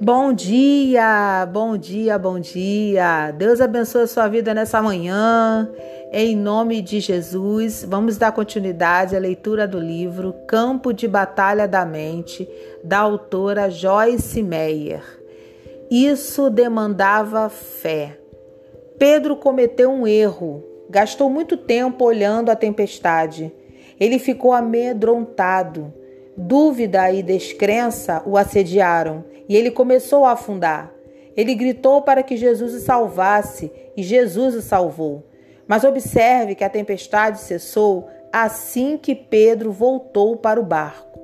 Bom dia, bom dia, bom dia. Deus abençoe a sua vida nessa manhã. Em nome de Jesus, vamos dar continuidade à leitura do livro Campo de Batalha da Mente, da autora Joyce Meyer. Isso demandava fé. Pedro cometeu um erro. Gastou muito tempo olhando a tempestade. Ele ficou amedrontado. Dúvida e descrença o assediaram e ele começou a afundar. Ele gritou para que Jesus o salvasse e Jesus o salvou. Mas observe que a tempestade cessou assim que Pedro voltou para o barco.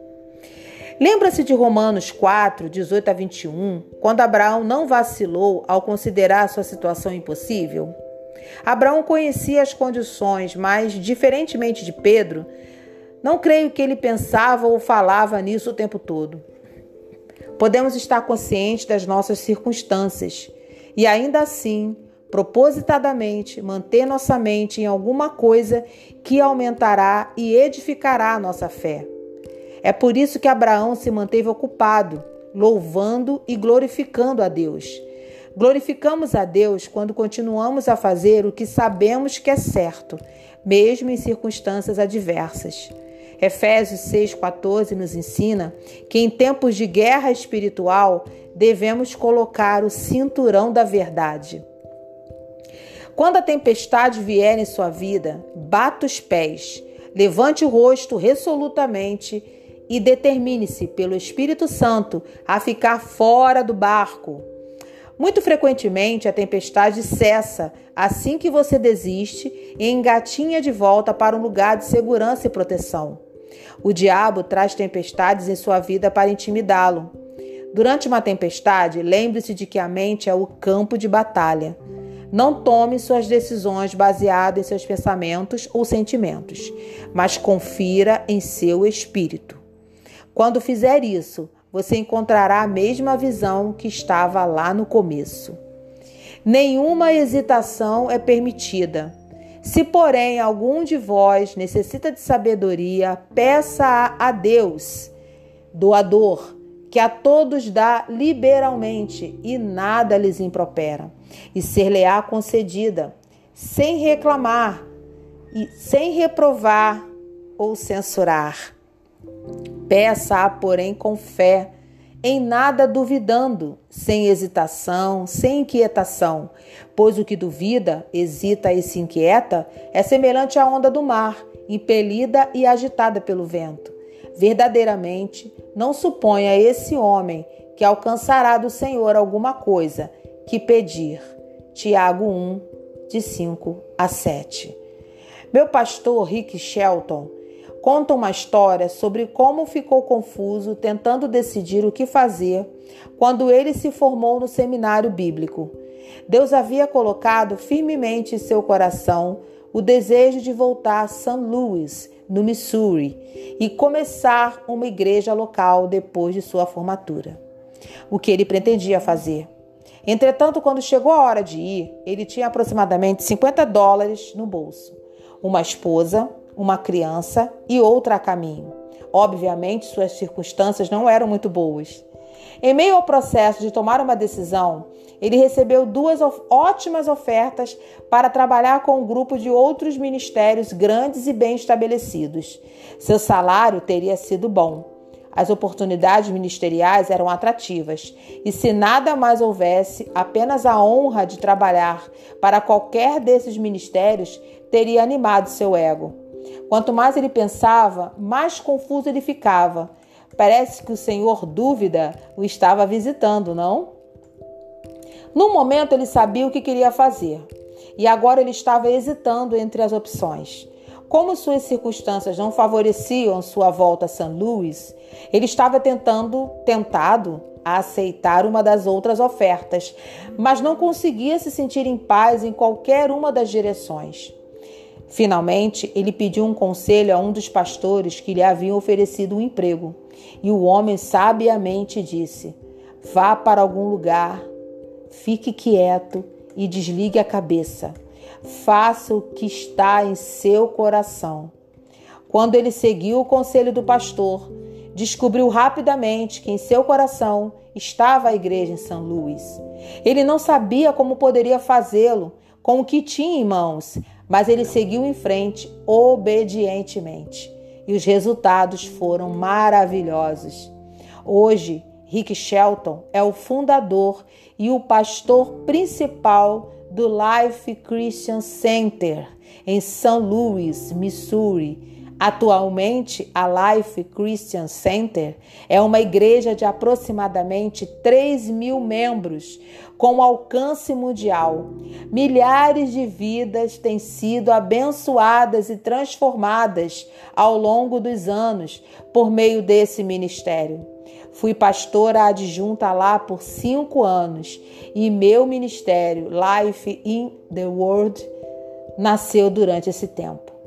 Lembra-se de Romanos 4, 18 a 21, quando Abraão não vacilou ao considerar sua situação impossível? Abraão conhecia as condições, mas, diferentemente de Pedro, não creio que ele pensava ou falava nisso o tempo todo. Podemos estar conscientes das nossas circunstâncias e ainda assim, propositadamente, manter nossa mente em alguma coisa que aumentará e edificará a nossa fé. É por isso que Abraão se manteve ocupado, louvando e glorificando a Deus. Glorificamos a Deus quando continuamos a fazer o que sabemos que é certo, mesmo em circunstâncias adversas. Efésios 6,14 nos ensina que em tempos de guerra espiritual devemos colocar o cinturão da verdade. Quando a tempestade vier em sua vida, bata os pés, levante o rosto resolutamente e determine-se pelo Espírito Santo a ficar fora do barco. Muito frequentemente a tempestade cessa assim que você desiste e engatinha de volta para um lugar de segurança e proteção. O diabo traz tempestades em sua vida para intimidá-lo. Durante uma tempestade, lembre-se de que a mente é o campo de batalha. Não tome suas decisões baseadas em seus pensamentos ou sentimentos, mas confira em seu espírito. Quando fizer isso, você encontrará a mesma visão que estava lá no começo. Nenhuma hesitação é permitida. Se, porém, algum de vós necessita de sabedoria, peça a Deus, doador, que a todos dá liberalmente e nada lhes impropera, e ser-lhe-á concedida, sem reclamar e sem reprovar ou censurar. Peça-a, porém, com fé em nada duvidando, sem hesitação, sem inquietação, pois o que duvida, hesita e se inquieta é semelhante à onda do mar, impelida e agitada pelo vento. Verdadeiramente, não suponha esse homem que alcançará do Senhor alguma coisa que pedir. Tiago 1, de 5 a 7. Meu pastor Rick Shelton conta uma história sobre como ficou confuso tentando decidir o que fazer quando ele se formou no seminário bíblico. Deus havia colocado firmemente em seu coração o desejo de voltar a St. Louis, no Missouri, e começar uma igreja local depois de sua formatura. O que ele pretendia fazer. Entretanto, quando chegou a hora de ir, ele tinha aproximadamente 50 dólares no bolso, uma esposa, uma criança e outra a caminho. Obviamente, suas circunstâncias não eram muito boas. Em meio ao processo de tomar uma decisão, ele recebeu duas ótimas ofertas para trabalhar com um grupo de outros ministérios grandes e bem estabelecidos. Seu salário teria sido bom. As oportunidades ministeriais eram atrativas, e se nada mais houvesse, apenas a honra de trabalhar para qualquer desses ministérios teria animado seu ego. Quanto mais ele pensava, mais confuso ele ficava. Parece que o Senhor dúvida o estava visitando, não? No momento ele sabia o que queria fazer e agora ele estava hesitando entre as opções. Como suas circunstâncias não favoreciam sua volta a St. Louis, ele estava tentando, tentado a aceitar uma das outras ofertas, mas não conseguia se sentir em paz em qualquer uma das direções. Finalmente, ele pediu um conselho a um dos pastores que lhe haviam oferecido um emprego. E o homem sabiamente disse: Vá para algum lugar, fique quieto e desligue a cabeça. Faça o que está em seu coração. Quando ele seguiu o conselho do pastor, descobriu rapidamente que em seu coração estava a igreja em São Luís. Ele não sabia como poderia fazê-lo com o que tinha em mãos, mas ele seguiu em frente obedientemente. E os resultados foram maravilhosos. Hoje, Rick Shelton é o fundador e o pastor principal do Life Christian Center em São Louis, Missouri, Atualmente, a Life Christian Center é uma igreja de aproximadamente 3 mil membros, com alcance mundial. Milhares de vidas têm sido abençoadas e transformadas ao longo dos anos por meio desse ministério. Fui pastora adjunta lá por cinco anos e meu ministério, Life in the World, nasceu durante esse tempo.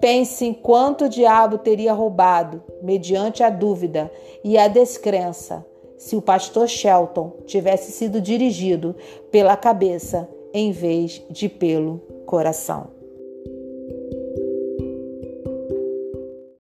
Pense em quanto o diabo teria roubado, mediante a dúvida e a descrença, se o pastor Shelton tivesse sido dirigido pela cabeça em vez de pelo coração.